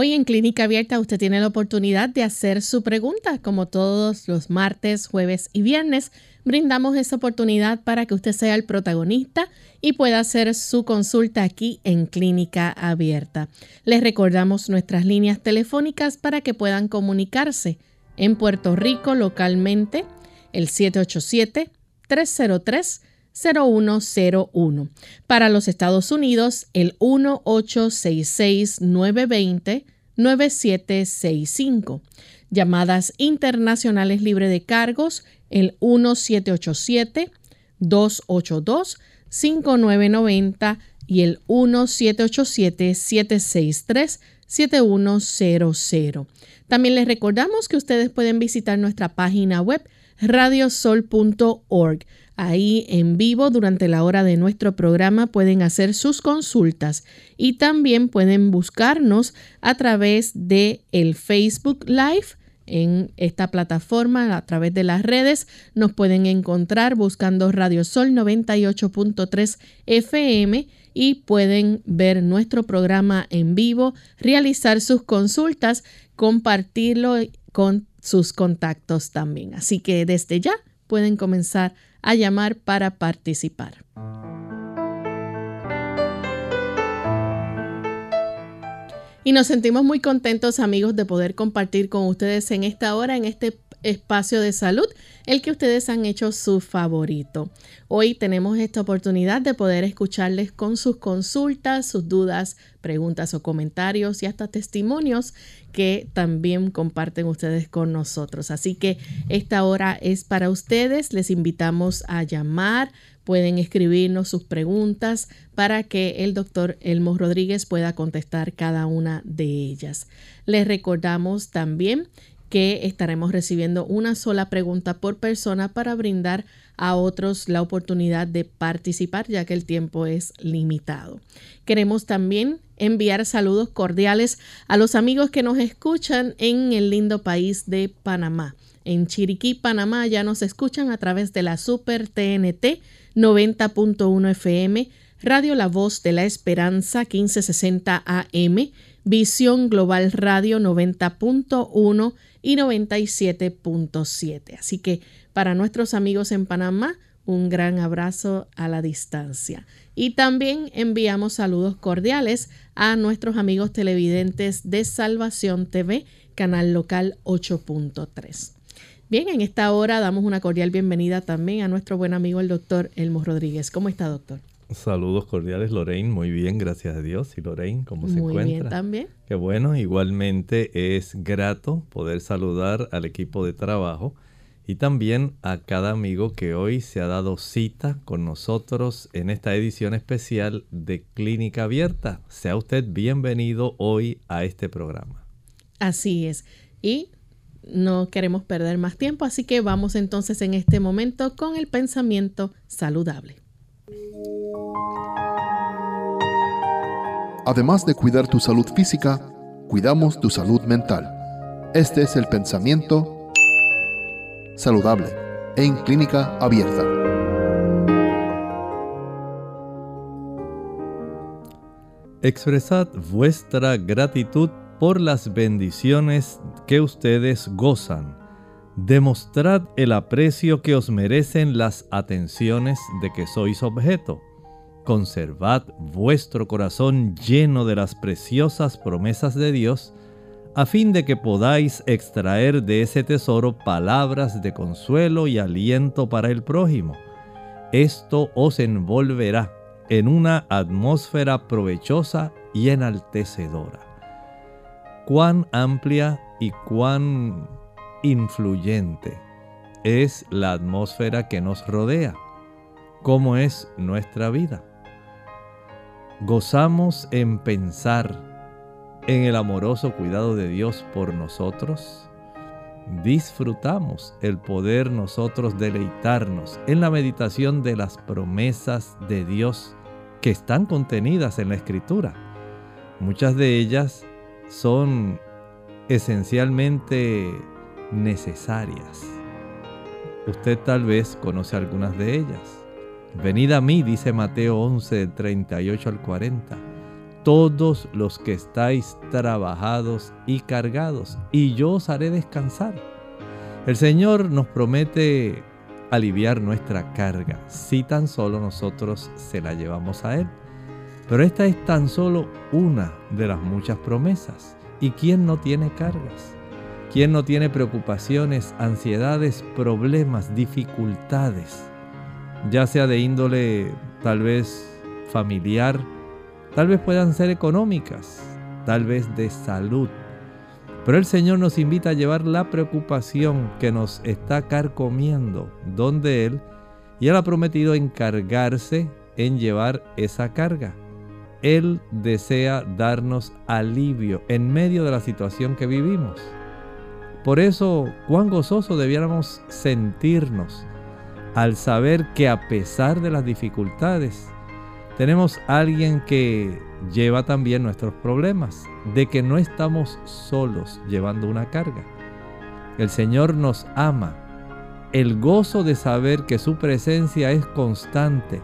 Hoy en Clínica Abierta usted tiene la oportunidad de hacer su pregunta. Como todos los martes, jueves y viernes, brindamos esa oportunidad para que usted sea el protagonista y pueda hacer su consulta aquí en Clínica Abierta. Les recordamos nuestras líneas telefónicas para que puedan comunicarse en Puerto Rico localmente, el 787 303 0101. Para los Estados Unidos, el 1866-920-9765. Llamadas internacionales libre de cargos, el 1787-282-5990 y el 1787-763-7100. También les recordamos que ustedes pueden visitar nuestra página web radiosol.org. Ahí en vivo durante la hora de nuestro programa pueden hacer sus consultas y también pueden buscarnos a través de el Facebook Live en esta plataforma a través de las redes. Nos pueden encontrar buscando Radio Sol 98.3 FM y pueden ver nuestro programa en vivo, realizar sus consultas, compartirlo con sus contactos también. Así que desde ya pueden comenzar a llamar para participar. Y nos sentimos muy contentos amigos de poder compartir con ustedes en esta hora, en este espacio de salud, el que ustedes han hecho su favorito. Hoy tenemos esta oportunidad de poder escucharles con sus consultas, sus dudas, preguntas o comentarios y hasta testimonios que también comparten ustedes con nosotros. Así que esta hora es para ustedes. Les invitamos a llamar. Pueden escribirnos sus preguntas para que el doctor Elmo Rodríguez pueda contestar cada una de ellas. Les recordamos también que estaremos recibiendo una sola pregunta por persona para brindar a otros la oportunidad de participar ya que el tiempo es limitado. Queremos también enviar saludos cordiales a los amigos que nos escuchan en el lindo país de Panamá. En Chiriquí, Panamá ya nos escuchan a través de la Super TNT 90.1 FM, Radio La Voz de la Esperanza 1560 AM, Visión Global Radio 90.1 y 97.7. Así que para nuestros amigos en Panamá, un gran abrazo a la distancia. Y también enviamos saludos cordiales a nuestros amigos televidentes de Salvación TV, canal local 8.3. Bien, en esta hora damos una cordial bienvenida también a nuestro buen amigo el doctor Elmo Rodríguez. ¿Cómo está, doctor? Saludos cordiales, Lorraine. Muy bien, gracias a Dios. ¿Y Lorraine, cómo se encuentra? Muy bien también. Qué bueno, igualmente es grato poder saludar al equipo de trabajo y también a cada amigo que hoy se ha dado cita con nosotros en esta edición especial de Clínica Abierta. Sea usted bienvenido hoy a este programa. Así es. Y no queremos perder más tiempo, así que vamos entonces en este momento con el pensamiento saludable. Además de cuidar tu salud física, cuidamos tu salud mental. Este es el pensamiento saludable en clínica abierta. Expresad vuestra gratitud por las bendiciones que ustedes gozan. Demostrad el aprecio que os merecen las atenciones de que sois objeto conservad vuestro corazón lleno de las preciosas promesas de Dios, a fin de que podáis extraer de ese tesoro palabras de consuelo y aliento para el prójimo. Esto os envolverá en una atmósfera provechosa y enaltecedora. Cuán amplia y cuán influyente es la atmósfera que nos rodea. ¿Cómo es nuestra vida? gozamos en pensar en el amoroso cuidado de Dios por nosotros, disfrutamos el poder nosotros deleitarnos en la meditación de las promesas de Dios que están contenidas en la Escritura. Muchas de ellas son esencialmente necesarias. Usted tal vez conoce algunas de ellas. Venid a mí, dice Mateo 11, 38 al 40 todos los que estáis trabajados y cargados, y yo os haré descansar. El Señor nos promete aliviar nuestra carga si tan solo nosotros se la llevamos a Él. Pero esta es tan solo una de las muchas promesas. ¿Y quién no tiene cargas? ¿Quién no tiene preocupaciones, ansiedades, problemas, dificultades? Ya sea de índole tal vez familiar, Tal vez puedan ser económicas, tal vez de salud. Pero el Señor nos invita a llevar la preocupación que nos está carcomiendo donde Él y Él ha prometido encargarse en llevar esa carga. Él desea darnos alivio en medio de la situación que vivimos. Por eso, cuán gozoso debiéramos sentirnos al saber que a pesar de las dificultades, tenemos alguien que lleva también nuestros problemas, de que no estamos solos llevando una carga. El Señor nos ama. El gozo de saber que su presencia es constante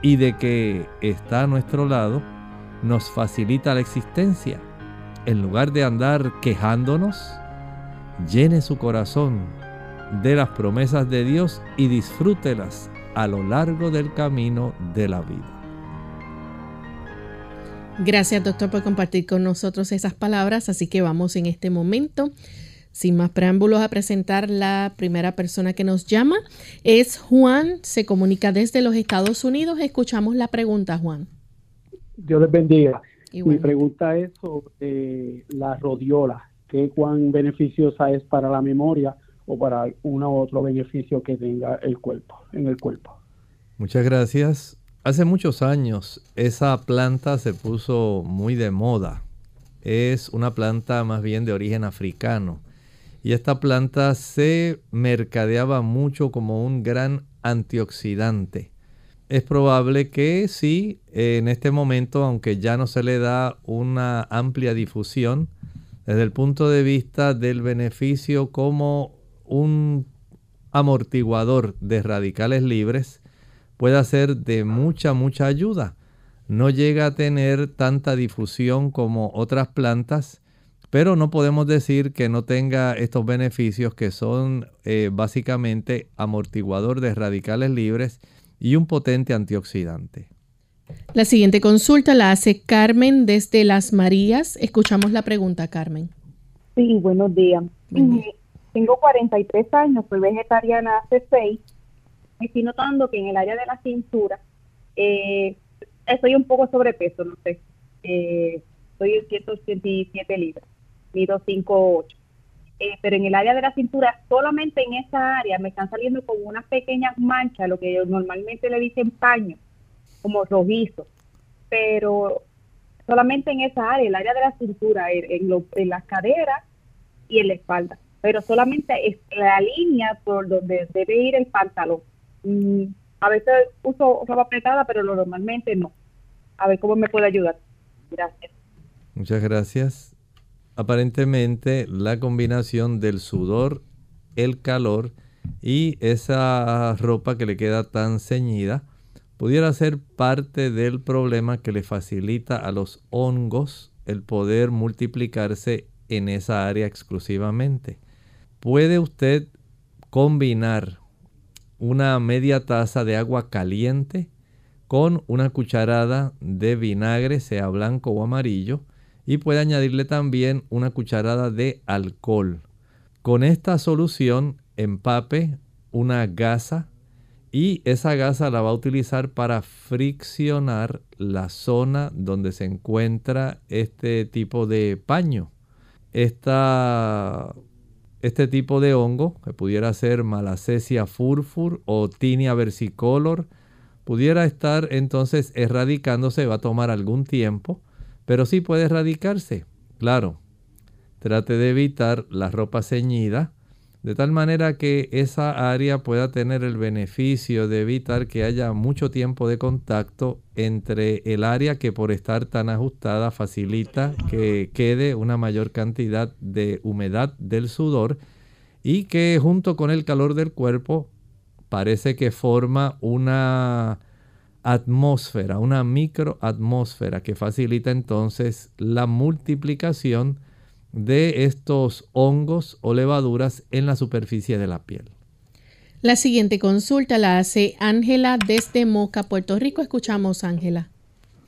y de que está a nuestro lado nos facilita la existencia. En lugar de andar quejándonos, llene su corazón de las promesas de Dios y disfrútelas a lo largo del camino de la vida. Gracias, doctor, por compartir con nosotros esas palabras. Así que vamos en este momento, sin más preámbulos, a presentar la primera persona que nos llama. Es Juan, se comunica desde los Estados Unidos. Escuchamos la pregunta, Juan. Dios les bendiga. Mi pregunta es sobre la rodiola. ¿Qué cuán beneficiosa es para la memoria o para uno u otro beneficio que tenga el cuerpo, en el cuerpo? Muchas gracias. Hace muchos años esa planta se puso muy de moda. Es una planta más bien de origen africano. Y esta planta se mercadeaba mucho como un gran antioxidante. Es probable que sí, en este momento, aunque ya no se le da una amplia difusión, desde el punto de vista del beneficio como un amortiguador de radicales libres, puede ser de mucha, mucha ayuda. No llega a tener tanta difusión como otras plantas, pero no podemos decir que no tenga estos beneficios que son eh, básicamente amortiguador de radicales libres y un potente antioxidante. La siguiente consulta la hace Carmen desde Las Marías. Escuchamos la pregunta, Carmen. Sí, buenos días. Tengo 43 años, soy vegetariana hace 6 estoy notando que en el área de la cintura eh, estoy un poco sobrepeso, no sé. Eh, estoy en 187 libras, mido 5'8". Eh, pero en el área de la cintura, solamente en esa área me están saliendo como unas pequeñas manchas, lo que normalmente le dicen paño, como rojizo. Pero solamente en esa área, el área de la cintura, en, en las caderas y en la espalda. Pero solamente es la línea por donde debe ir el pantalón Mm, a veces uso ropa apretada, pero normalmente no. A ver cómo me puede ayudar. Gracias. Muchas gracias. Aparentemente la combinación del sudor, el calor y esa ropa que le queda tan ceñida pudiera ser parte del problema que le facilita a los hongos el poder multiplicarse en esa área exclusivamente. Puede usted combinar una media taza de agua caliente con una cucharada de vinagre, sea blanco o amarillo, y puede añadirle también una cucharada de alcohol. Con esta solución empape una gasa y esa gasa la va a utilizar para friccionar la zona donde se encuentra este tipo de paño. Esta este tipo de hongo, que pudiera ser Malacesia furfur o Tinea versicolor, pudiera estar entonces erradicándose, va a tomar algún tiempo, pero sí puede erradicarse. Claro, trate de evitar la ropa ceñida, de tal manera que esa área pueda tener el beneficio de evitar que haya mucho tiempo de contacto entre el área que por estar tan ajustada facilita que quede una mayor cantidad de humedad del sudor y que junto con el calor del cuerpo parece que forma una atmósfera, una microatmósfera que facilita entonces la multiplicación estos hongos o levaduras en la superficie de la piel. La siguiente consulta la hace Ángela desde Moca, Puerto Rico. Escuchamos, Ángela.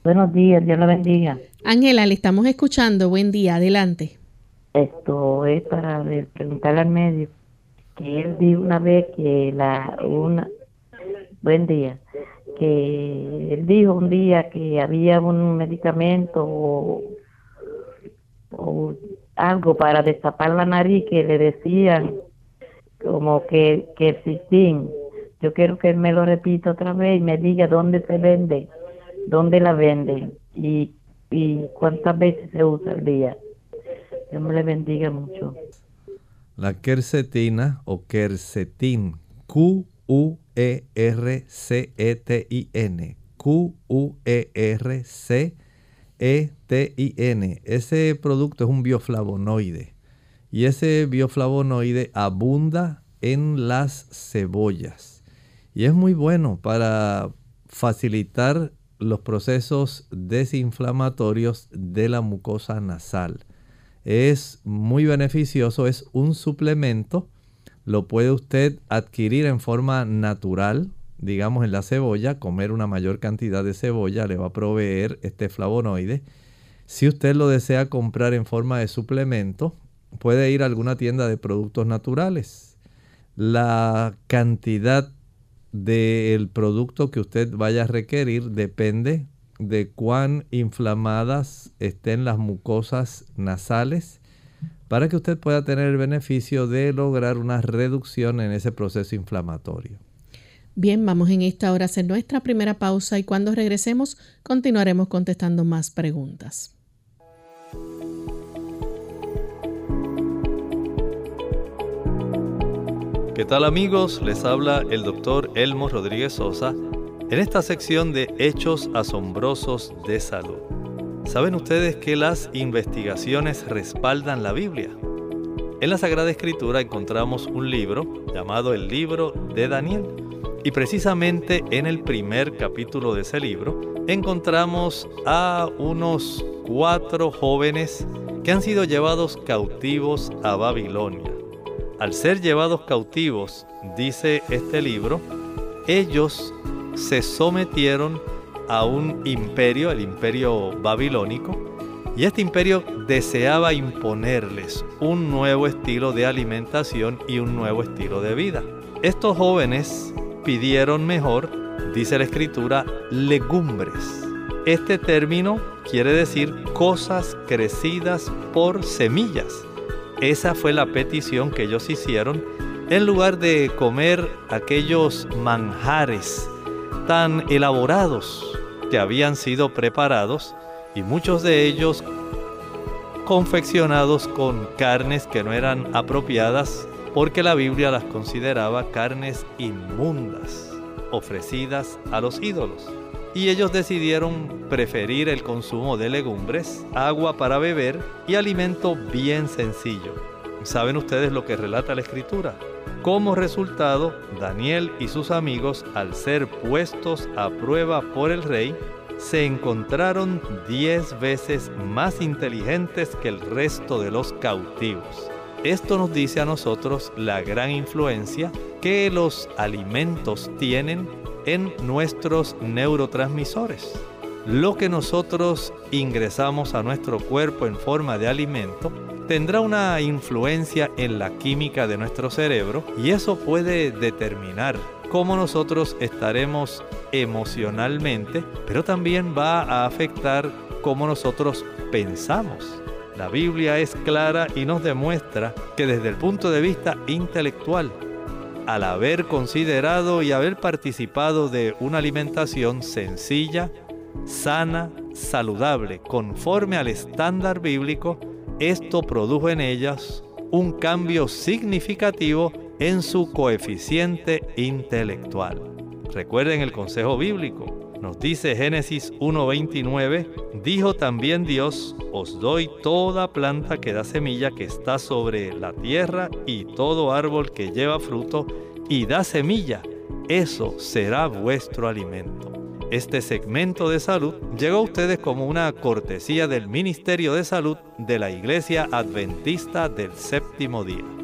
Buenos días, Dios la bendiga. Ángela, le estamos escuchando. Buen día, adelante. Esto es para preguntarle al médico que él dijo una vez que la una buen día que él dijo un día que había un medicamento o, o algo para destapar la nariz que le decían como que, que existían. Yo quiero que él me lo repita otra vez y me diga dónde se vende, dónde la venden y, y cuántas veces se usa al día. Dios me le bendiga mucho. La quercetina o quercetin, Q-U-E-R-C-E-T-I-N, Q-U-E-R-C-E-T-I-N. E-T-I-N. Ese producto es un bioflavonoide y ese bioflavonoide abunda en las cebollas y es muy bueno para facilitar los procesos desinflamatorios de la mucosa nasal. Es muy beneficioso, es un suplemento, lo puede usted adquirir en forma natural digamos, en la cebolla, comer una mayor cantidad de cebolla le va a proveer este flavonoide. Si usted lo desea comprar en forma de suplemento, puede ir a alguna tienda de productos naturales. La cantidad del producto que usted vaya a requerir depende de cuán inflamadas estén las mucosas nasales para que usted pueda tener el beneficio de lograr una reducción en ese proceso inflamatorio. Bien, vamos en esta hora a hacer nuestra primera pausa y cuando regresemos continuaremos contestando más preguntas. ¿Qué tal amigos? Les habla el doctor Elmo Rodríguez Sosa en esta sección de Hechos Asombrosos de Salud. ¿Saben ustedes que las investigaciones respaldan la Biblia? En la Sagrada Escritura encontramos un libro llamado el libro de Daniel y precisamente en el primer capítulo de ese libro encontramos a unos cuatro jóvenes que han sido llevados cautivos a Babilonia. Al ser llevados cautivos, dice este libro, ellos se sometieron a un imperio, el imperio babilónico, y este imperio deseaba imponerles un nuevo estilo de alimentación y un nuevo estilo de vida. Estos jóvenes pidieron mejor, dice la escritura, legumbres. Este término quiere decir cosas crecidas por semillas. Esa fue la petición que ellos hicieron en lugar de comer aquellos manjares tan elaborados que habían sido preparados y muchos de ellos confeccionados con carnes que no eran apropiadas porque la Biblia las consideraba carnes inmundas, ofrecidas a los ídolos. Y ellos decidieron preferir el consumo de legumbres, agua para beber y alimento bien sencillo. ¿Saben ustedes lo que relata la escritura? Como resultado, Daniel y sus amigos, al ser puestos a prueba por el rey, se encontraron diez veces más inteligentes que el resto de los cautivos. Esto nos dice a nosotros la gran influencia que los alimentos tienen en nuestros neurotransmisores. Lo que nosotros ingresamos a nuestro cuerpo en forma de alimento tendrá una influencia en la química de nuestro cerebro y eso puede determinar cómo nosotros estaremos emocionalmente, pero también va a afectar cómo nosotros pensamos. La Biblia es clara y nos demuestra que desde el punto de vista intelectual, al haber considerado y haber participado de una alimentación sencilla, sana, saludable, conforme al estándar bíblico, esto produjo en ellas un cambio significativo en su coeficiente intelectual. Recuerden el consejo bíblico. Nos dice Génesis 1.29, dijo también Dios, os doy toda planta que da semilla que está sobre la tierra y todo árbol que lleva fruto y da semilla, eso será vuestro alimento. Este segmento de salud llegó a ustedes como una cortesía del Ministerio de Salud de la Iglesia Adventista del Séptimo Día.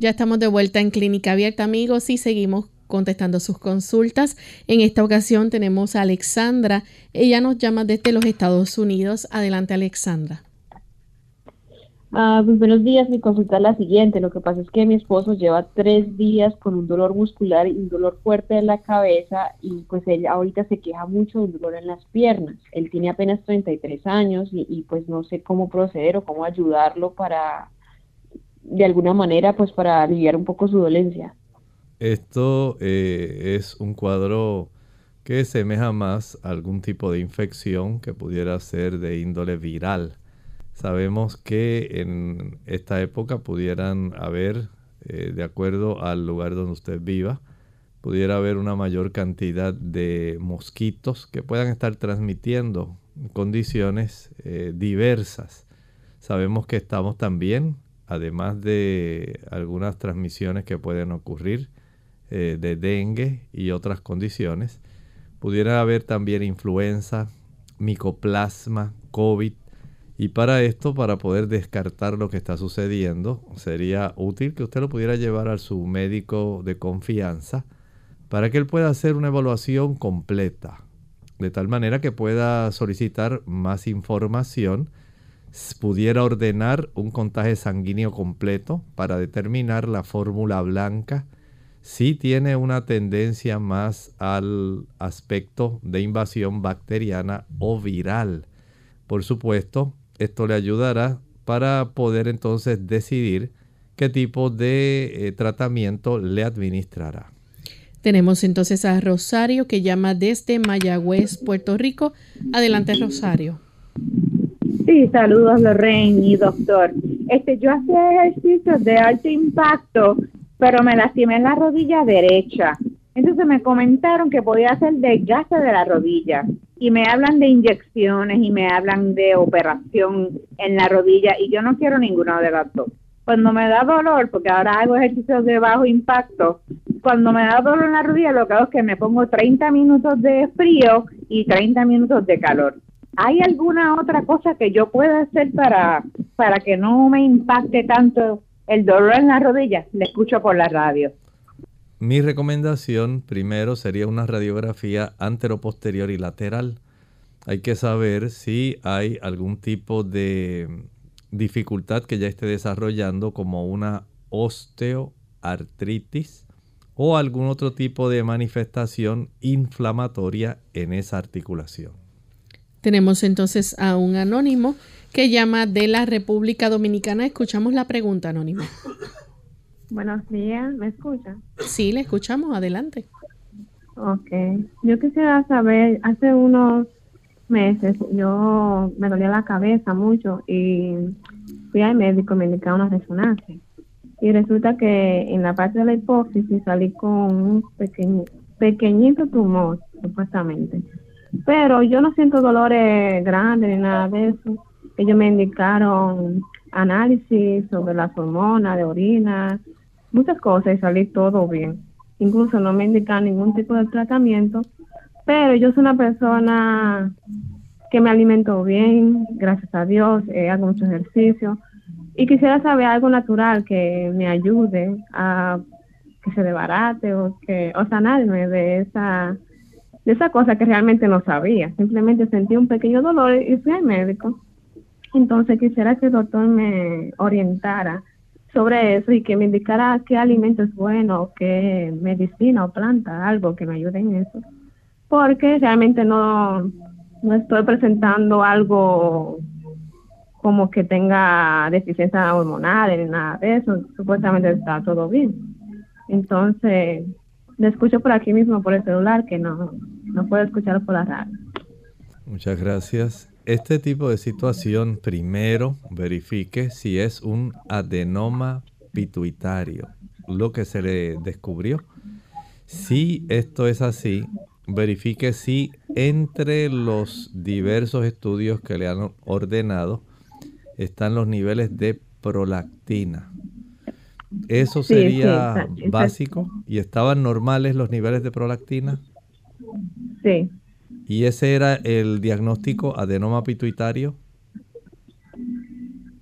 Ya estamos de vuelta en Clínica Abierta, amigos, y seguimos contestando sus consultas. En esta ocasión tenemos a Alexandra. Ella nos llama desde los Estados Unidos. Adelante, Alexandra. Ah, pues buenos días, mi consulta es la siguiente. Lo que pasa es que mi esposo lleva tres días con un dolor muscular y un dolor fuerte en la cabeza y pues él ahorita se queja mucho de un dolor en las piernas. Él tiene apenas 33 años y, y pues no sé cómo proceder o cómo ayudarlo para de alguna manera pues para aliviar un poco su dolencia. Esto eh, es un cuadro que semeja más a algún tipo de infección que pudiera ser de índole viral. Sabemos que en esta época pudieran haber, eh, de acuerdo al lugar donde usted viva, pudiera haber una mayor cantidad de mosquitos que puedan estar transmitiendo condiciones eh, diversas. Sabemos que estamos también además de algunas transmisiones que pueden ocurrir eh, de dengue y otras condiciones, pudiera haber también influenza, micoplasma, COVID. Y para esto, para poder descartar lo que está sucediendo, sería útil que usted lo pudiera llevar a su médico de confianza para que él pueda hacer una evaluación completa, de tal manera que pueda solicitar más información pudiera ordenar un contagio sanguíneo completo para determinar la fórmula blanca si tiene una tendencia más al aspecto de invasión bacteriana o viral. Por supuesto, esto le ayudará para poder entonces decidir qué tipo de eh, tratamiento le administrará. Tenemos entonces a Rosario que llama desde Mayagüez, Puerto Rico. Adelante, Rosario. Sí, saludos Lorraine y doctor. Este, yo hacía ejercicios de alto impacto, pero me lastimé en la rodilla derecha. Entonces me comentaron que podía hacer desgaste de la rodilla y me hablan de inyecciones y me hablan de operación en la rodilla y yo no quiero ninguno de las dos. Cuando me da dolor, porque ahora hago ejercicios de bajo impacto, cuando me da dolor en la rodilla lo que hago es que me pongo 30 minutos de frío y 30 minutos de calor. ¿Hay alguna otra cosa que yo pueda hacer para, para que no me impacte tanto el dolor en la rodilla? Le escucho por la radio. Mi recomendación primero sería una radiografía anteroposterior y lateral. Hay que saber si hay algún tipo de dificultad que ya esté desarrollando como una osteoartritis o algún otro tipo de manifestación inflamatoria en esa articulación. Tenemos entonces a un anónimo que llama de la República Dominicana. Escuchamos la pregunta, anónimo. Buenos días, ¿me escucha? Sí, le escuchamos, adelante. Ok, yo quisiera saber, hace unos meses yo me dolía la cabeza mucho y fui al médico, me indicaron una resonancia. Y resulta que en la parte de la hipófisis salí con un pequeño, pequeñito tumor, supuestamente. Pero yo no siento dolores grandes ni nada de eso. Ellos me indicaron análisis sobre las hormonas de orina, muchas cosas y salí todo bien. Incluso no me indican ningún tipo de tratamiento, pero yo soy una persona que me alimento bien, gracias a Dios, eh, hago mucho ejercicio y quisiera saber algo natural que me ayude a que se debarate o que o sanarme de esa esa cosa que realmente no sabía. Simplemente sentí un pequeño dolor y fui al médico. Entonces quisiera que el doctor me orientara sobre eso y que me indicara qué alimento es bueno, qué medicina o planta, algo que me ayude en eso. Porque realmente no, no estoy presentando algo como que tenga deficiencia hormonal ni nada de eso. Supuestamente está todo bien. Entonces, le escucho por aquí mismo por el celular que no, no puedo escuchar por la radio. Muchas gracias. Este tipo de situación, primero verifique si es un adenoma pituitario, lo que se le descubrió. Si esto es así, verifique si entre los diversos estudios que le han ordenado están los niveles de prolactina. Eso sería básico. ¿Y estaban normales los niveles de prolactina? Sí. ¿Y ese era el diagnóstico adenoma pituitario?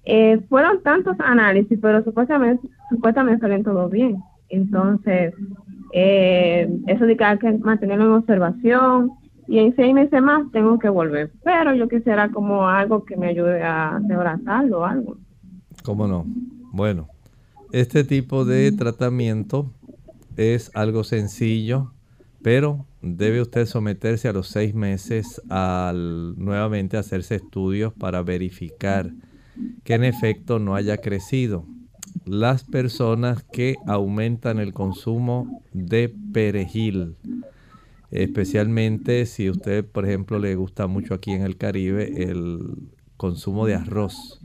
Eh, fueron tantos análisis, pero supuestamente, supuestamente salen todo bien. Entonces, eh, eso de que hay que mantenerlo en observación y en seis meses más tengo que volver. Pero yo quisiera como algo que me ayude a desbaratarlo o algo. ¿Cómo no? Bueno, este tipo de tratamiento es algo sencillo, pero debe usted someterse a los seis meses al nuevamente hacerse estudios para verificar que en efecto no haya crecido. Las personas que aumentan el consumo de perejil, especialmente si usted, por ejemplo, le gusta mucho aquí en el Caribe el consumo de arroz.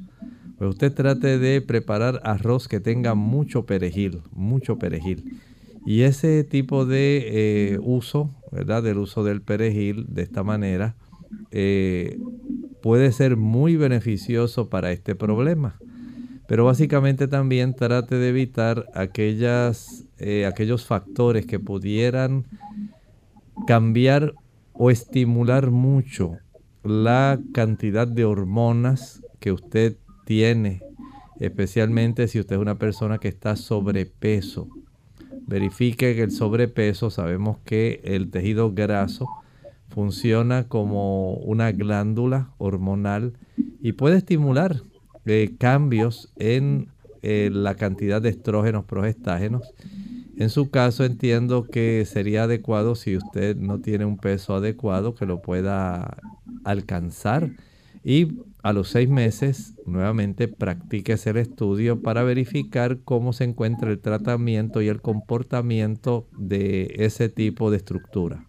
Pues usted trate de preparar arroz que tenga mucho perejil, mucho perejil. Y ese tipo de eh, uso, ¿verdad? Del uso del perejil de esta manera, eh, puede ser muy beneficioso para este problema. Pero básicamente también trate de evitar aquellas, eh, aquellos factores que pudieran cambiar o estimular mucho la cantidad de hormonas que usted tiene, especialmente si usted es una persona que está sobrepeso verifique que el sobrepeso, sabemos que el tejido graso funciona como una glándula hormonal y puede estimular eh, cambios en eh, la cantidad de estrógenos, progestágenos. En su caso entiendo que sería adecuado si usted no tiene un peso adecuado que lo pueda alcanzar y a los seis meses nuevamente practíquese el estudio para verificar cómo se encuentra el tratamiento y el comportamiento de ese tipo de estructura.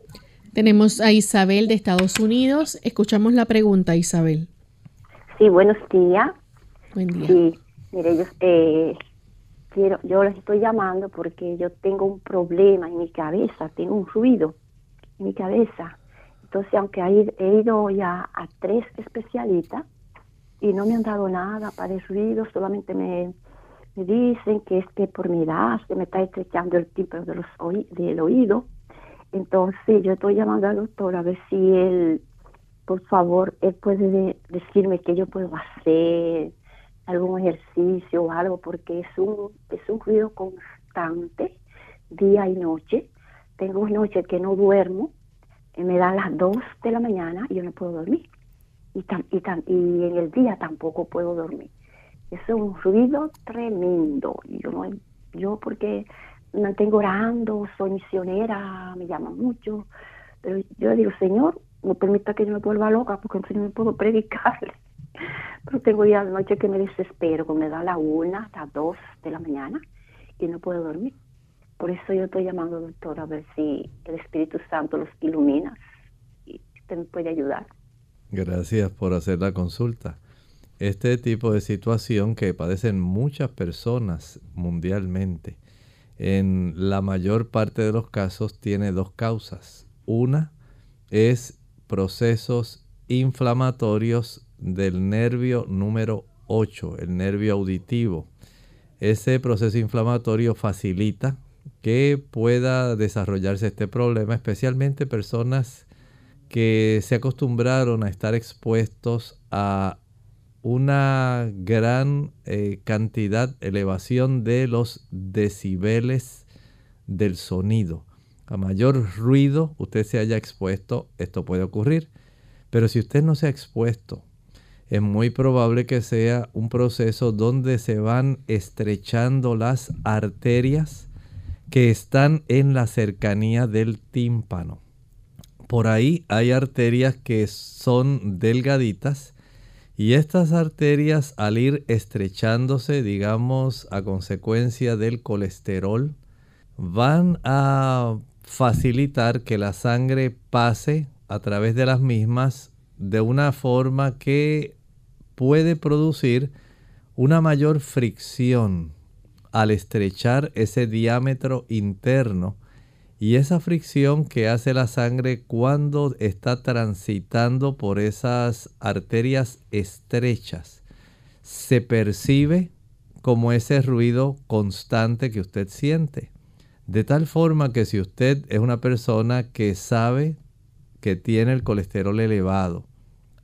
Tenemos a Isabel de Estados Unidos. Escuchamos la pregunta, Isabel. Sí, buenos días. Buen día. Sí, mire, yo, eh, quiero, yo les estoy llamando porque yo tengo un problema en mi cabeza, tengo un ruido en mi cabeza entonces, aunque he ido ya a tres especialistas y no me han dado nada para el ruido, solamente me, dicen que es que por mi edad se me está estrechando el tipo de los del oído. Entonces, yo estoy llamando al doctor a ver si él, por favor, él puede decirme que yo puedo hacer algún ejercicio o algo, porque es un, es un ruido constante, día y noche. Tengo noches que no duermo me dan las 2 de la mañana y yo no puedo dormir. Y, tan, y, tan, y en el día tampoco puedo dormir. Es un ruido tremendo. Yo, no, yo porque mantengo orando, soy misionera, me llaman mucho. Pero yo digo, Señor, no permita que yo me vuelva loca, porque entonces no puedo predicarle. Pero tengo ya noche que me desespero, que me da la una, las dos de la mañana, y no puedo dormir. Por eso yo estoy llamando, doctor, a ver si el Espíritu Santo los ilumina y usted me puede ayudar. Gracias por hacer la consulta. Este tipo de situación que padecen muchas personas mundialmente, en la mayor parte de los casos tiene dos causas. Una es procesos inflamatorios del nervio número 8, el nervio auditivo. Ese proceso inflamatorio facilita que pueda desarrollarse este problema, especialmente personas que se acostumbraron a estar expuestos a una gran eh, cantidad, elevación de los decibeles del sonido. A mayor ruido usted se haya expuesto, esto puede ocurrir. Pero si usted no se ha expuesto, es muy probable que sea un proceso donde se van estrechando las arterias que están en la cercanía del tímpano por ahí hay arterias que son delgaditas y estas arterias al ir estrechándose, digamos, a consecuencia del colesterol, van a facilitar que la sangre pase a través de las mismas de una forma que puede producir una mayor fricción al estrechar ese diámetro interno y esa fricción que hace la sangre cuando está transitando por esas arterias estrechas se percibe como ese ruido constante que usted siente. De tal forma que si usted es una persona que sabe que tiene el colesterol elevado,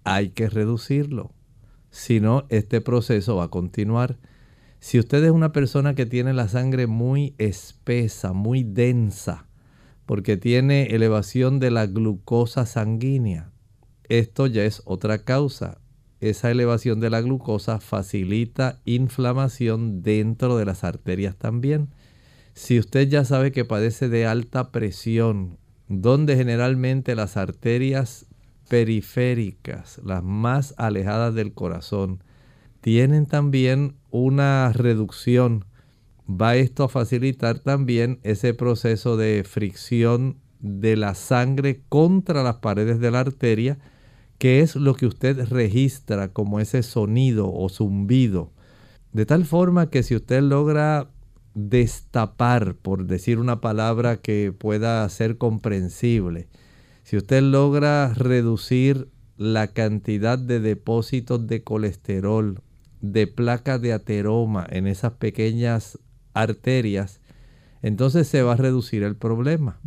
hay que reducirlo. Si no, este proceso va a continuar. Si usted es una persona que tiene la sangre muy espesa, muy densa, porque tiene elevación de la glucosa sanguínea. Esto ya es otra causa. Esa elevación de la glucosa facilita inflamación dentro de las arterias también. Si usted ya sabe que padece de alta presión, donde generalmente las arterias periféricas, las más alejadas del corazón, tienen también una reducción va esto a facilitar también ese proceso de fricción de la sangre contra las paredes de la arteria, que es lo que usted registra como ese sonido o zumbido. De tal forma que si usted logra destapar, por decir una palabra que pueda ser comprensible, si usted logra reducir la cantidad de depósitos de colesterol, de placa de ateroma en esas pequeñas arterias, entonces se va a reducir el problema.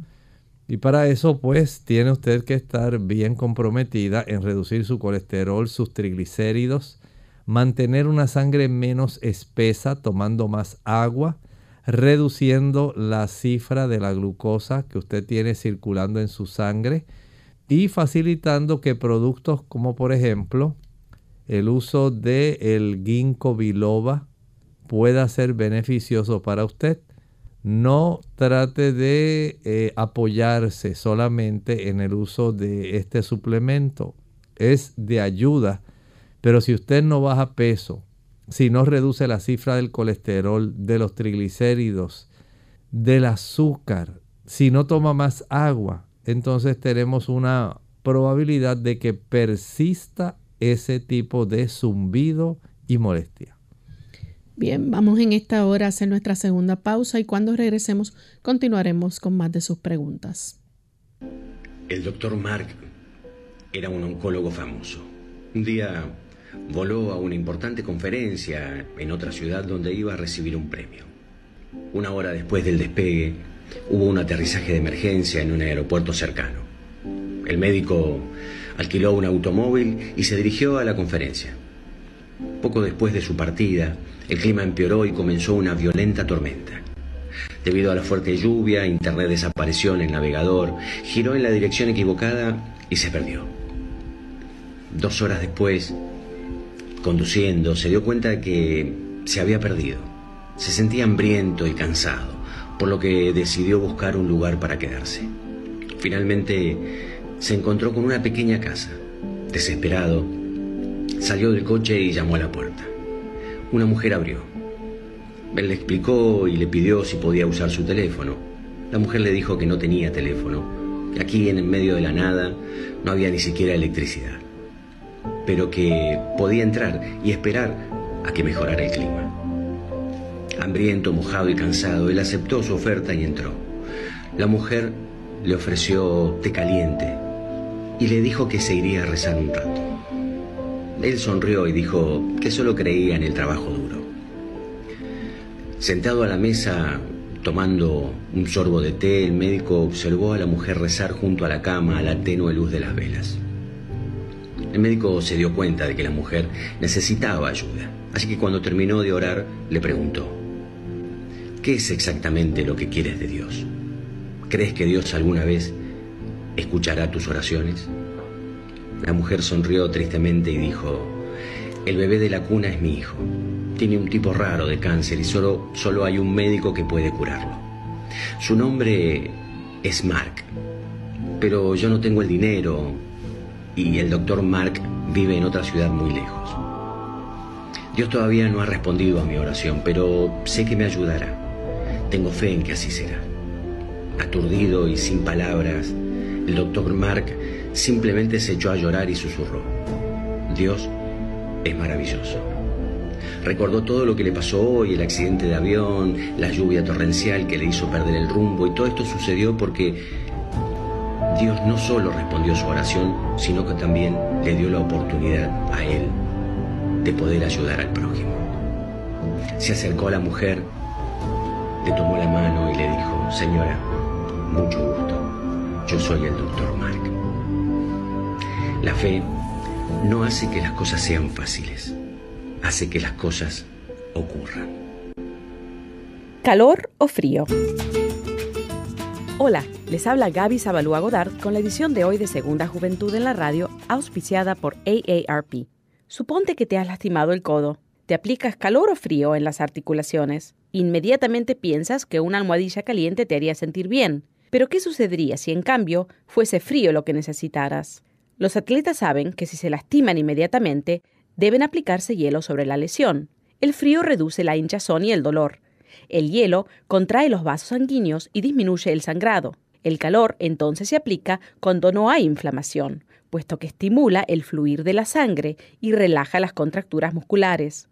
Y para eso pues tiene usted que estar bien comprometida en reducir su colesterol, sus triglicéridos, mantener una sangre menos espesa tomando más agua, reduciendo la cifra de la glucosa que usted tiene circulando en su sangre y facilitando que productos como por ejemplo el uso de el ginkgo biloba pueda ser beneficioso para usted. No trate de eh, apoyarse solamente en el uso de este suplemento. Es de ayuda, pero si usted no baja peso, si no reduce la cifra del colesterol, de los triglicéridos, del azúcar, si no toma más agua, entonces tenemos una probabilidad de que persista ese tipo de zumbido y molestia. Bien, vamos en esta hora a hacer nuestra segunda pausa y cuando regresemos continuaremos con más de sus preguntas. El doctor Mark era un oncólogo famoso. Un día voló a una importante conferencia en otra ciudad donde iba a recibir un premio. Una hora después del despegue, hubo un aterrizaje de emergencia en un aeropuerto cercano. El médico alquiló un automóvil y se dirigió a la conferencia. Poco después de su partida, el clima empeoró y comenzó una violenta tormenta. Debido a la fuerte lluvia, Internet desapareció en el navegador, giró en la dirección equivocada y se perdió. Dos horas después, conduciendo, se dio cuenta de que se había perdido. Se sentía hambriento y cansado, por lo que decidió buscar un lugar para quedarse. Finalmente se encontró con una pequeña casa. Desesperado, salió del coche y llamó a la puerta. Una mujer abrió. Él le explicó y le pidió si podía usar su teléfono. La mujer le dijo que no tenía teléfono, que aquí en el medio de la nada no había ni siquiera electricidad, pero que podía entrar y esperar a que mejorara el clima. Hambriento, mojado y cansado, él aceptó su oferta y entró. La mujer le ofreció té caliente y le dijo que se iría a rezar un rato. Él sonrió y dijo que solo creía en el trabajo duro. Sentado a la mesa, tomando un sorbo de té, el médico observó a la mujer rezar junto a la cama a la tenue luz de las velas. El médico se dio cuenta de que la mujer necesitaba ayuda, así que cuando terminó de orar le preguntó, ¿qué es exactamente lo que quieres de Dios? ¿Crees que Dios alguna vez escuchará tus oraciones? La mujer sonrió tristemente y dijo, el bebé de la cuna es mi hijo. Tiene un tipo raro de cáncer y solo, solo hay un médico que puede curarlo. Su nombre es Mark, pero yo no tengo el dinero y el doctor Mark vive en otra ciudad muy lejos. Dios todavía no ha respondido a mi oración, pero sé que me ayudará. Tengo fe en que así será. Aturdido y sin palabras, el doctor Mark simplemente se echó a llorar y susurró, Dios es maravilloso. Recordó todo lo que le pasó hoy, el accidente de avión, la lluvia torrencial que le hizo perder el rumbo y todo esto sucedió porque Dios no solo respondió su oración, sino que también le dio la oportunidad a él de poder ayudar al prójimo. Se acercó a la mujer, le tomó la mano y le dijo, señora, mucho gusto, yo soy el doctor Mark. La fe no hace que las cosas sean fáciles, hace que las cosas ocurran. ¿Calor o frío? Hola, les habla Gaby Zabalúa Godard con la edición de hoy de Segunda Juventud en la Radio, auspiciada por AARP. Suponte que te has lastimado el codo. Te aplicas calor o frío en las articulaciones. Inmediatamente piensas que una almohadilla caliente te haría sentir bien. Pero ¿qué sucedería si en cambio fuese frío lo que necesitaras? Los atletas saben que si se lastiman inmediatamente, deben aplicarse hielo sobre la lesión. El frío reduce la hinchazón y el dolor. El hielo contrae los vasos sanguíneos y disminuye el sangrado. El calor entonces se aplica cuando no hay inflamación, puesto que estimula el fluir de la sangre y relaja las contracturas musculares.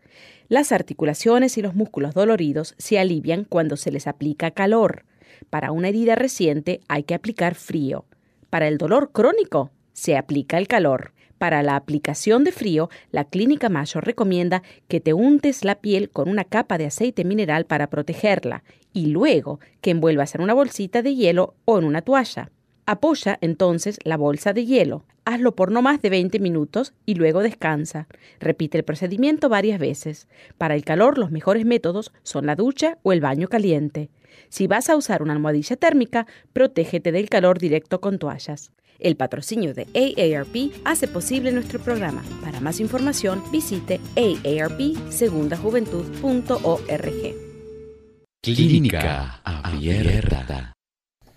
Las articulaciones y los músculos doloridos se alivian cuando se les aplica calor. Para una herida reciente hay que aplicar frío. Para el dolor crónico se aplica el calor. Para la aplicación de frío, la Clínica Mayo recomienda que te untes la piel con una capa de aceite mineral para protegerla y luego que envuelvas en una bolsita de hielo o en una toalla. Apoya entonces la bolsa de hielo. Hazlo por no más de 20 minutos y luego descansa. Repite el procedimiento varias veces. Para el calor los mejores métodos son la ducha o el baño caliente. Si vas a usar una almohadilla térmica, protégete del calor directo con toallas. El patrocinio de AARP hace posible nuestro programa. Para más información, visite aarpsegundajuventud.org. Clínica Abierta.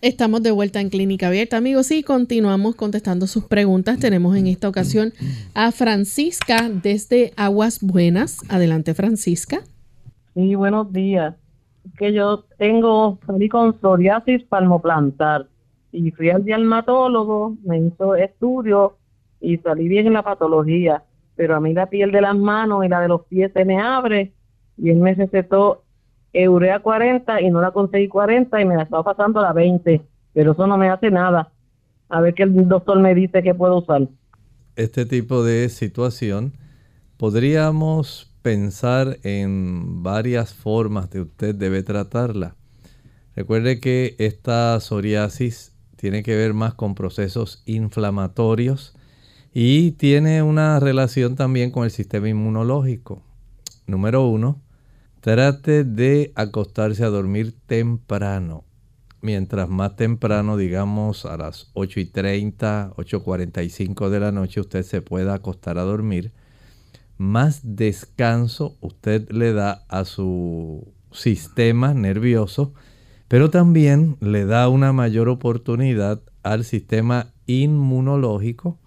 Estamos de vuelta en Clínica Abierta, amigos, y continuamos contestando sus preguntas. Tenemos en esta ocasión a Francisca desde Aguas Buenas. Adelante, Francisca. Sí, buenos días. Que yo tengo, salí con psoriasis palmoplantar y fui al dermatólogo, me hizo estudios y salí bien en la patología, pero a mí la piel de las manos y la de los pies se me abre y él me recetó Eurea 40 y no la conseguí 40 y me la estaba pasando a la 20, pero eso no me hace nada. A ver qué el doctor me dice que puedo usar. Este tipo de situación podríamos pensar en varias formas de usted debe tratarla. Recuerde que esta psoriasis tiene que ver más con procesos inflamatorios y tiene una relación también con el sistema inmunológico. Número uno, trate de acostarse a dormir temprano. Mientras más temprano, digamos a las 8 y 30, 8.45 de la noche, usted se pueda acostar a dormir, más descanso usted le da a su sistema nervioso pero también le da una mayor oportunidad al sistema inmunológico,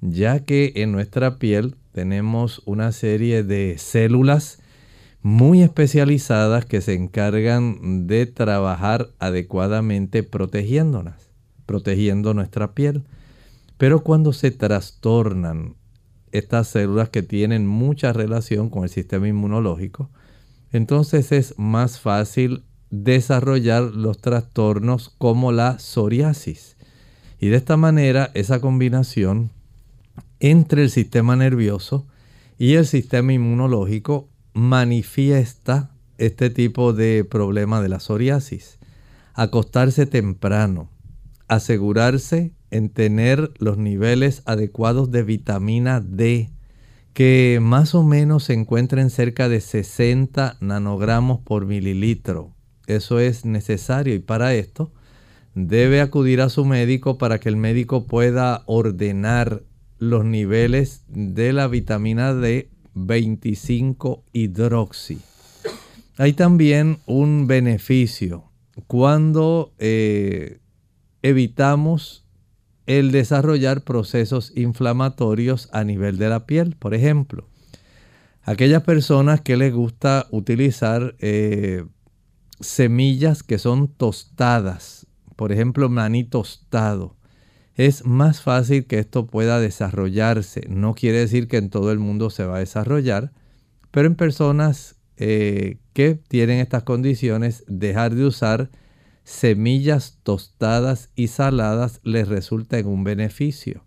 ya que en nuestra piel tenemos una serie de células muy especializadas que se encargan de trabajar adecuadamente protegiéndonos, protegiendo nuestra piel. Pero cuando se trastornan estas células que tienen mucha relación con el sistema inmunológico, entonces es más fácil desarrollar los trastornos como la psoriasis. Y de esta manera esa combinación entre el sistema nervioso y el sistema inmunológico manifiesta este tipo de problema de la psoriasis. Acostarse temprano, asegurarse en tener los niveles adecuados de vitamina D, que más o menos se encuentren cerca de 60 nanogramos por mililitro. Eso es necesario y para esto debe acudir a su médico para que el médico pueda ordenar los niveles de la vitamina D 25 hidroxi. Hay también un beneficio cuando eh, evitamos el desarrollar procesos inflamatorios a nivel de la piel. Por ejemplo, aquellas personas que les gusta utilizar eh, semillas que son tostadas, por ejemplo, maní tostado, es más fácil que esto pueda desarrollarse. No quiere decir que en todo el mundo se va a desarrollar, pero en personas eh, que tienen estas condiciones, dejar de usar semillas tostadas y saladas les resulta en un beneficio.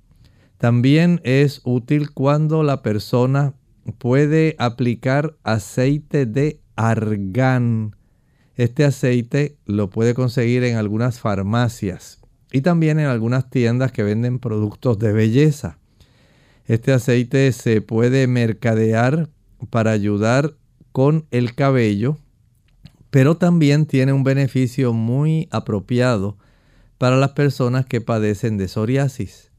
También es útil cuando la persona puede aplicar aceite de argán. Este aceite lo puede conseguir en algunas farmacias y también en algunas tiendas que venden productos de belleza. Este aceite se puede mercadear para ayudar con el cabello pero también tiene un beneficio muy apropiado para las personas que padecen de psoriasis.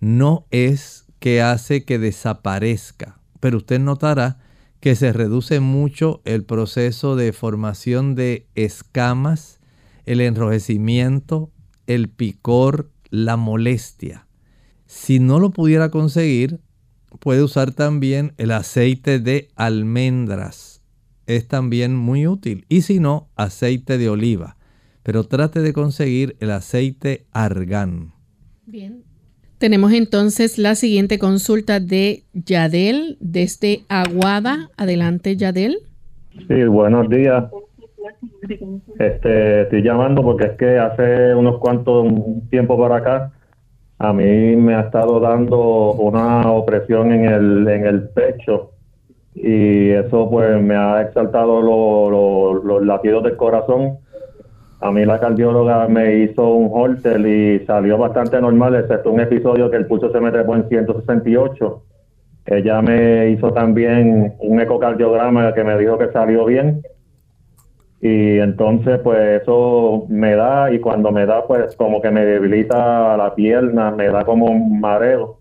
No es que hace que desaparezca, pero usted notará que se reduce mucho el proceso de formación de escamas, el enrojecimiento, el picor, la molestia. Si no lo pudiera conseguir, puede usar también el aceite de almendras es también muy útil. Y si no, aceite de oliva. Pero trate de conseguir el aceite argán. Bien. Tenemos entonces la siguiente consulta de Yadel desde Aguada. Adelante, Yadel. Sí, buenos días. Este, estoy llamando porque es que hace unos cuantos tiempo para acá a mí me ha estado dando una opresión en el, en el pecho y eso pues me ha exaltado los latidos del corazón. A mí la cardióloga me hizo un Holter y salió bastante normal, excepto un episodio que el pulso se me trepó en 168. Ella me hizo también un ecocardiograma que me dijo que salió bien. Y entonces pues eso me da y cuando me da pues como que me debilita la pierna, me da como un mareo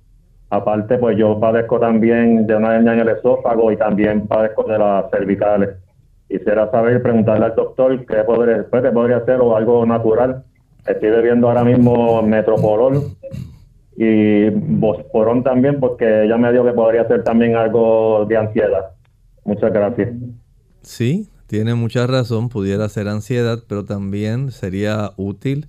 Aparte, pues yo padezco también de una hernia en el esófago y también padezco de las cervicales. Quisiera saber, preguntarle al doctor qué podría, pues, podría hacer o algo natural. Estoy bebiendo ahora mismo metropolol y bosporón también porque ella me dijo que podría ser también algo de ansiedad. Muchas gracias. Sí, tiene mucha razón, pudiera ser ansiedad, pero también sería útil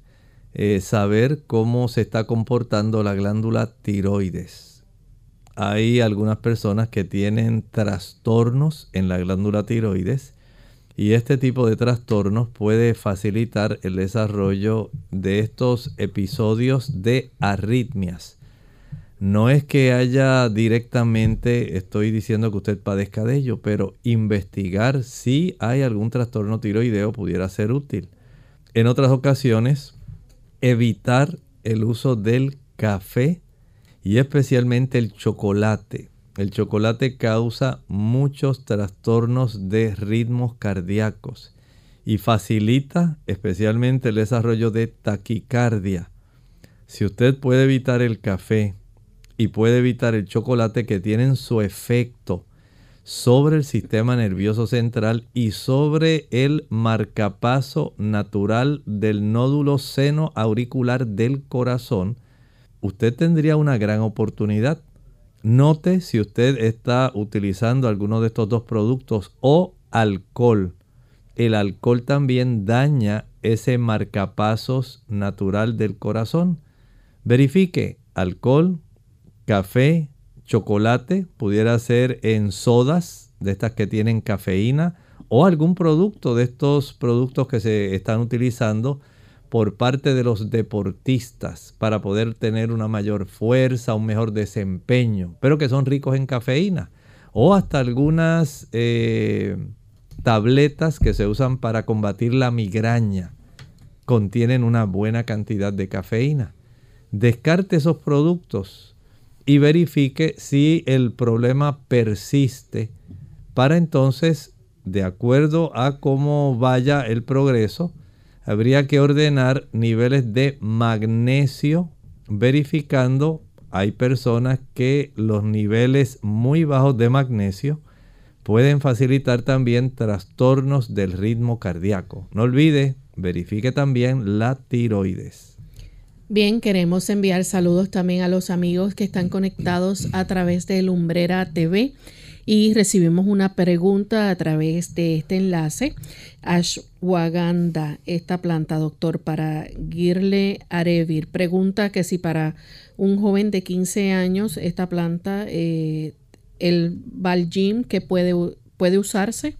eh, saber cómo se está comportando la glándula tiroides hay algunas personas que tienen trastornos en la glándula tiroides y este tipo de trastornos puede facilitar el desarrollo de estos episodios de arritmias. No es que haya directamente, estoy diciendo que usted padezca de ello, pero investigar si hay algún trastorno tiroideo pudiera ser útil. En otras ocasiones, evitar el uso del café y especialmente el chocolate. El chocolate causa muchos trastornos de ritmos cardíacos y facilita especialmente el desarrollo de taquicardia. Si usted puede evitar el café y puede evitar el chocolate que tienen su efecto sobre el sistema nervioso central y sobre el marcapaso natural del nódulo seno auricular del corazón, usted tendría una gran oportunidad. Note si usted está utilizando alguno de estos dos productos o alcohol. El alcohol también daña ese marcapasos natural del corazón. Verifique alcohol, café, chocolate, pudiera ser en sodas de estas que tienen cafeína o algún producto de estos productos que se están utilizando por parte de los deportistas para poder tener una mayor fuerza, un mejor desempeño, pero que son ricos en cafeína. O hasta algunas eh, tabletas que se usan para combatir la migraña contienen una buena cantidad de cafeína. Descarte esos productos y verifique si el problema persiste para entonces, de acuerdo a cómo vaya el progreso, habría que ordenar niveles de magnesio verificando hay personas que los niveles muy bajos de magnesio pueden facilitar también trastornos del ritmo cardíaco. No olvide, verifique también la tiroides. Bien, queremos enviar saludos también a los amigos que están conectados a través de Lumbrera TV y recibimos una pregunta a través de este enlace. Ashwagandha, esta planta, doctor, para Girle Arevir, pregunta que si para un joven de 15 años esta planta, eh, el Baljim, que puede, puede usarse.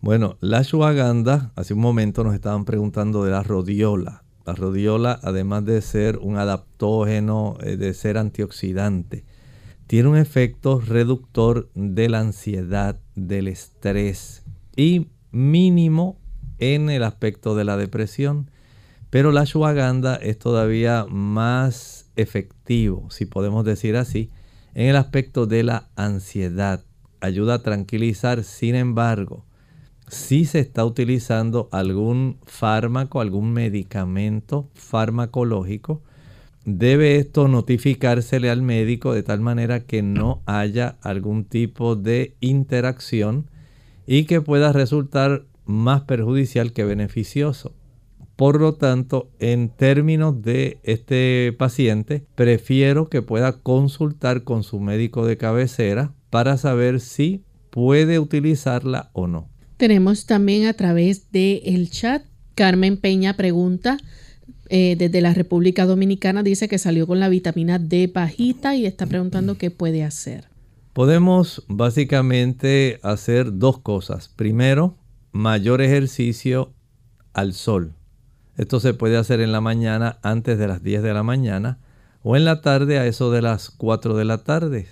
Bueno, la ashwagandha, hace un momento nos estaban preguntando de la rodiola. La rodiola, además de ser un adaptógeno, eh, de ser antioxidante, tiene un efecto reductor de la ansiedad, del estrés y mínimo en el aspecto de la depresión. Pero la ashwagandha es todavía más efectivo, si podemos decir así, en el aspecto de la ansiedad. Ayuda a tranquilizar, sin embargo, si se está utilizando algún fármaco, algún medicamento farmacológico, debe esto notificársele al médico de tal manera que no haya algún tipo de interacción y que pueda resultar más perjudicial que beneficioso. Por lo tanto, en términos de este paciente, prefiero que pueda consultar con su médico de cabecera para saber si puede utilizarla o no. Tenemos también a través del el chat, Carmen Peña pregunta, eh, desde la República Dominicana dice que salió con la vitamina D bajita y está preguntando qué puede hacer. Podemos básicamente hacer dos cosas. Primero, mayor ejercicio al sol. Esto se puede hacer en la mañana antes de las 10 de la mañana o en la tarde a eso de las 4 de la tarde.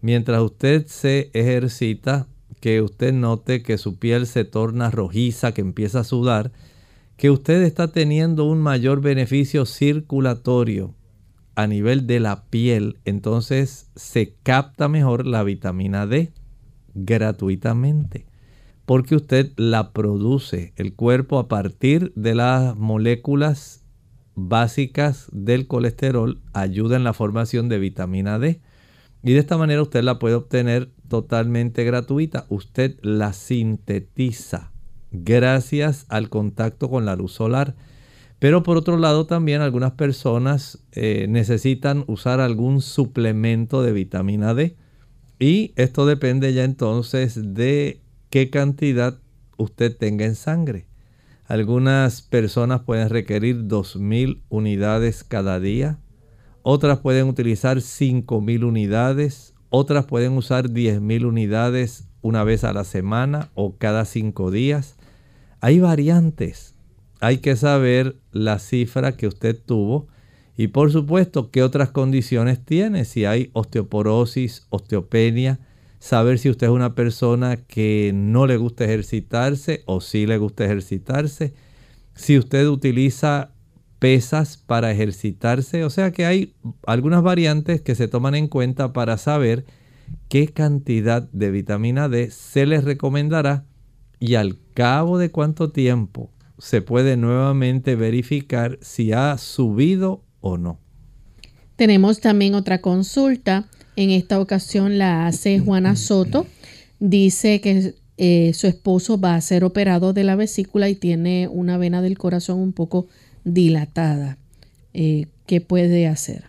Mientras usted se ejercita, que usted note que su piel se torna rojiza, que empieza a sudar, que usted está teniendo un mayor beneficio circulatorio a nivel de la piel, entonces se capta mejor la vitamina D gratuitamente. Porque usted la produce, el cuerpo a partir de las moléculas básicas del colesterol ayuda en la formación de vitamina D. Y de esta manera usted la puede obtener totalmente gratuita. Usted la sintetiza gracias al contacto con la luz solar. Pero por otro lado también algunas personas eh, necesitan usar algún suplemento de vitamina D. Y esto depende ya entonces de qué cantidad usted tenga en sangre. Algunas personas pueden requerir 2.000 unidades cada día. Otras pueden utilizar 5.000 unidades. Otras pueden usar 10.000 unidades una vez a la semana o cada cinco días. Hay variantes. Hay que saber la cifra que usted tuvo y por supuesto qué otras condiciones tiene. Si hay osteoporosis, osteopenia, saber si usted es una persona que no le gusta ejercitarse o si le gusta ejercitarse. Si usted utiliza pesas para ejercitarse. O sea que hay algunas variantes que se toman en cuenta para saber qué cantidad de vitamina D se les recomendará y al cabo de cuánto tiempo se puede nuevamente verificar si ha subido o no. Tenemos también otra consulta. En esta ocasión la hace Juana Soto. Dice que eh, su esposo va a ser operado de la vesícula y tiene una vena del corazón un poco dilatada. Eh, ¿Qué puede hacer?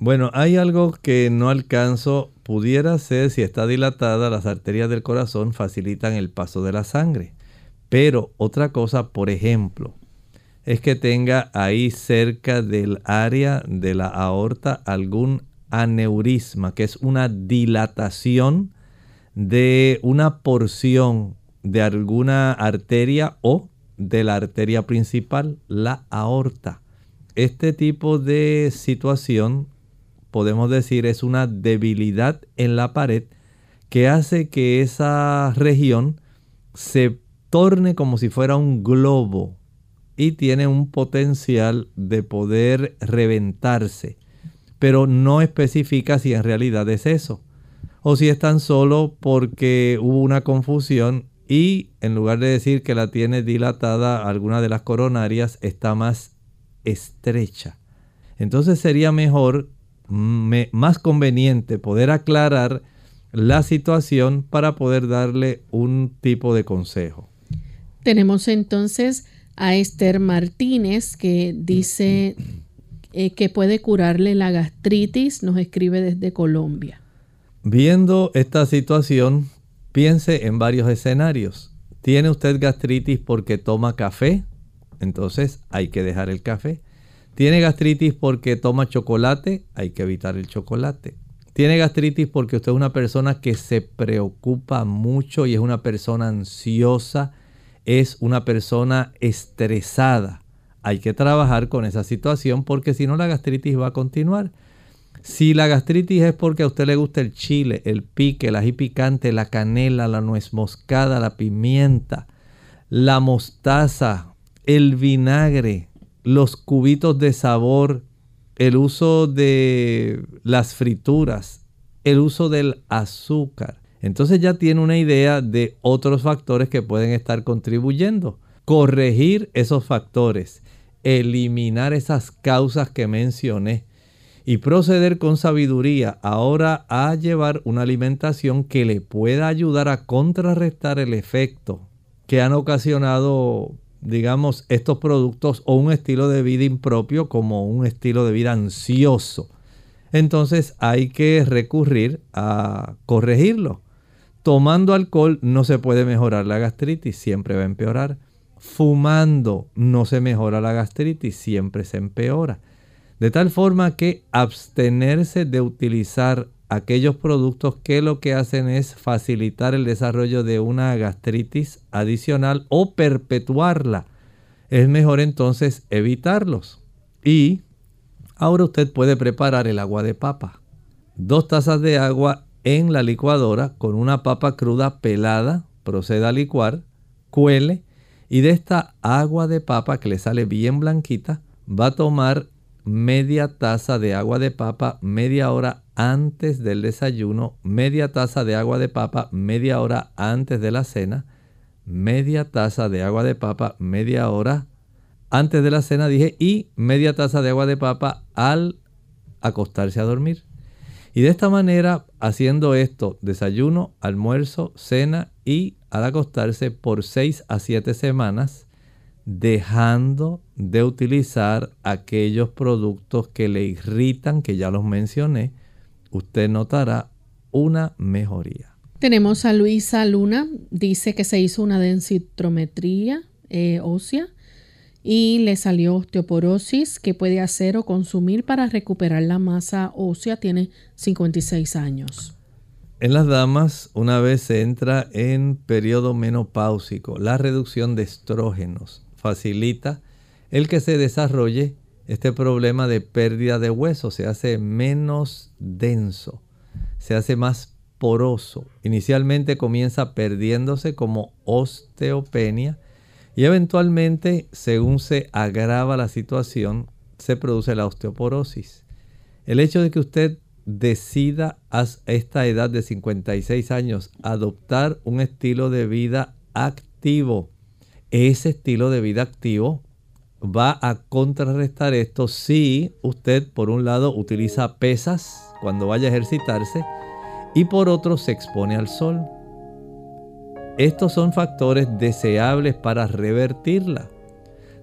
Bueno, hay algo que no alcanzo. Pudiera ser, si está dilatada, las arterias del corazón facilitan el paso de la sangre. Pero otra cosa, por ejemplo, es que tenga ahí cerca del área de la aorta algún aneurisma, que es una dilatación de una porción de alguna arteria o de la arteria principal, la aorta. Este tipo de situación, podemos decir, es una debilidad en la pared que hace que esa región se torne como si fuera un globo y tiene un potencial de poder reventarse, pero no especifica si en realidad es eso o si es tan solo porque hubo una confusión y en lugar de decir que la tiene dilatada, alguna de las coronarias está más estrecha. Entonces sería mejor, más conveniente poder aclarar la situación para poder darle un tipo de consejo. Tenemos entonces a Esther Martínez que dice eh, que puede curarle la gastritis, nos escribe desde Colombia. Viendo esta situación, piense en varios escenarios. ¿Tiene usted gastritis porque toma café? Entonces hay que dejar el café. ¿Tiene gastritis porque toma chocolate? Hay que evitar el chocolate. ¿Tiene gastritis porque usted es una persona que se preocupa mucho y es una persona ansiosa? ¿Es una persona estresada? Hay que trabajar con esa situación porque si no la gastritis va a continuar. Si la gastritis es porque a usted le gusta el chile, el pique, el ají picante, la canela, la nuez moscada, la pimienta, la mostaza, el vinagre, los cubitos de sabor, el uso de las frituras, el uso del azúcar. Entonces ya tiene una idea de otros factores que pueden estar contribuyendo. Corregir esos factores, eliminar esas causas que mencioné y proceder con sabiduría ahora a llevar una alimentación que le pueda ayudar a contrarrestar el efecto que han ocasionado, digamos, estos productos o un estilo de vida impropio como un estilo de vida ansioso. Entonces hay que recurrir a corregirlo. Tomando alcohol no se puede mejorar la gastritis, siempre va a empeorar. Fumando no se mejora la gastritis, siempre se empeora. De tal forma que abstenerse de utilizar aquellos productos que lo que hacen es facilitar el desarrollo de una gastritis adicional o perpetuarla. Es mejor entonces evitarlos. Y ahora usted puede preparar el agua de papa. Dos tazas de agua en la licuadora con una papa cruda pelada. Proceda a licuar, cuele y de esta agua de papa que le sale bien blanquita va a tomar media taza de agua de papa media hora antes del desayuno, media taza de agua de papa media hora antes de la cena, media taza de agua de papa media hora antes de la cena, dije, y media taza de agua de papa al acostarse a dormir. Y de esta manera, haciendo esto, desayuno, almuerzo, cena y al acostarse por 6 a 7 semanas, dejando de utilizar aquellos productos que le irritan, que ya los mencioné, usted notará una mejoría. Tenemos a Luisa Luna, dice que se hizo una densitometría eh, ósea y le salió osteoporosis que puede hacer o consumir para recuperar la masa ósea. Tiene 56 años. En las damas, una vez se entra en periodo menopáusico, la reducción de estrógenos facilita el que se desarrolle este problema de pérdida de hueso, se hace menos denso, se hace más poroso. Inicialmente comienza perdiéndose como osteopenia y eventualmente, según se agrava la situación, se produce la osteoporosis. El hecho de que usted decida a esta edad de 56 años adoptar un estilo de vida activo, ese estilo de vida activo va a contrarrestar esto si usted por un lado utiliza pesas cuando vaya a ejercitarse y por otro se expone al sol. Estos son factores deseables para revertirla.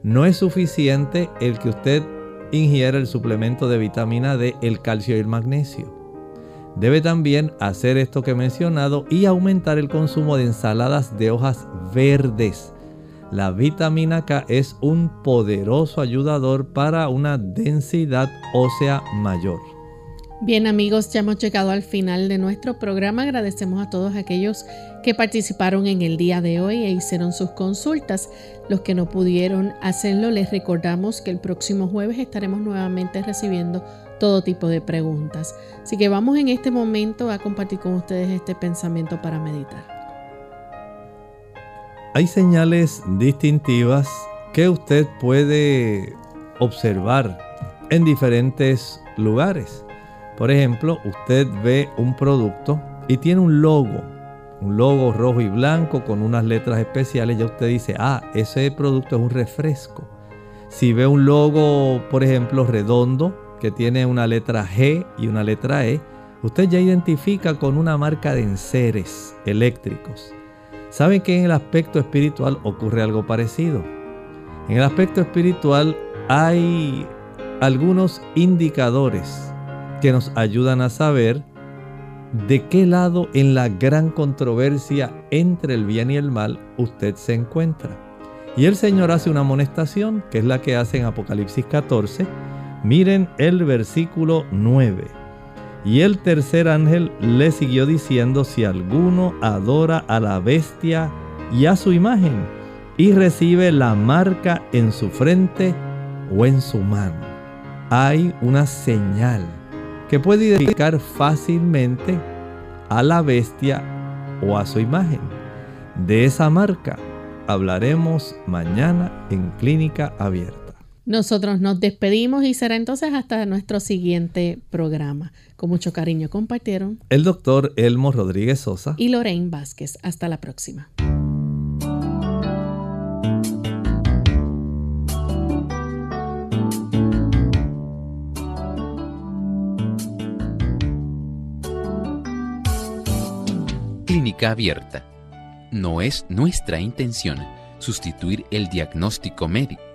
No es suficiente el que usted ingiera el suplemento de vitamina D, el calcio y el magnesio. Debe también hacer esto que he mencionado y aumentar el consumo de ensaladas de hojas verdes. La vitamina K es un poderoso ayudador para una densidad ósea mayor. Bien amigos, ya hemos llegado al final de nuestro programa. Agradecemos a todos aquellos que participaron en el día de hoy e hicieron sus consultas. Los que no pudieron hacerlo, les recordamos que el próximo jueves estaremos nuevamente recibiendo todo tipo de preguntas. Así que vamos en este momento a compartir con ustedes este pensamiento para meditar. Hay señales distintivas que usted puede observar en diferentes lugares. Por ejemplo, usted ve un producto y tiene un logo, un logo rojo y blanco con unas letras especiales, ya usted dice, ah, ese producto es un refresco. Si ve un logo, por ejemplo, redondo, que tiene una letra G y una letra E, usted ya identifica con una marca de enseres eléctricos. ¿Saben que en el aspecto espiritual ocurre algo parecido? En el aspecto espiritual hay algunos indicadores que nos ayudan a saber de qué lado en la gran controversia entre el bien y el mal usted se encuentra. Y el Señor hace una amonestación, que es la que hace en Apocalipsis 14. Miren el versículo 9. Y el tercer ángel le siguió diciendo, si alguno adora a la bestia y a su imagen, y recibe la marca en su frente o en su mano. Hay una señal que puede identificar fácilmente a la bestia o a su imagen. De esa marca hablaremos mañana en Clínica Abierta. Nosotros nos despedimos y será entonces hasta nuestro siguiente programa. Con mucho cariño compartieron el doctor Elmo Rodríguez Sosa y Lorraine Vázquez. Hasta la próxima. Clínica Abierta. No es nuestra intención sustituir el diagnóstico médico.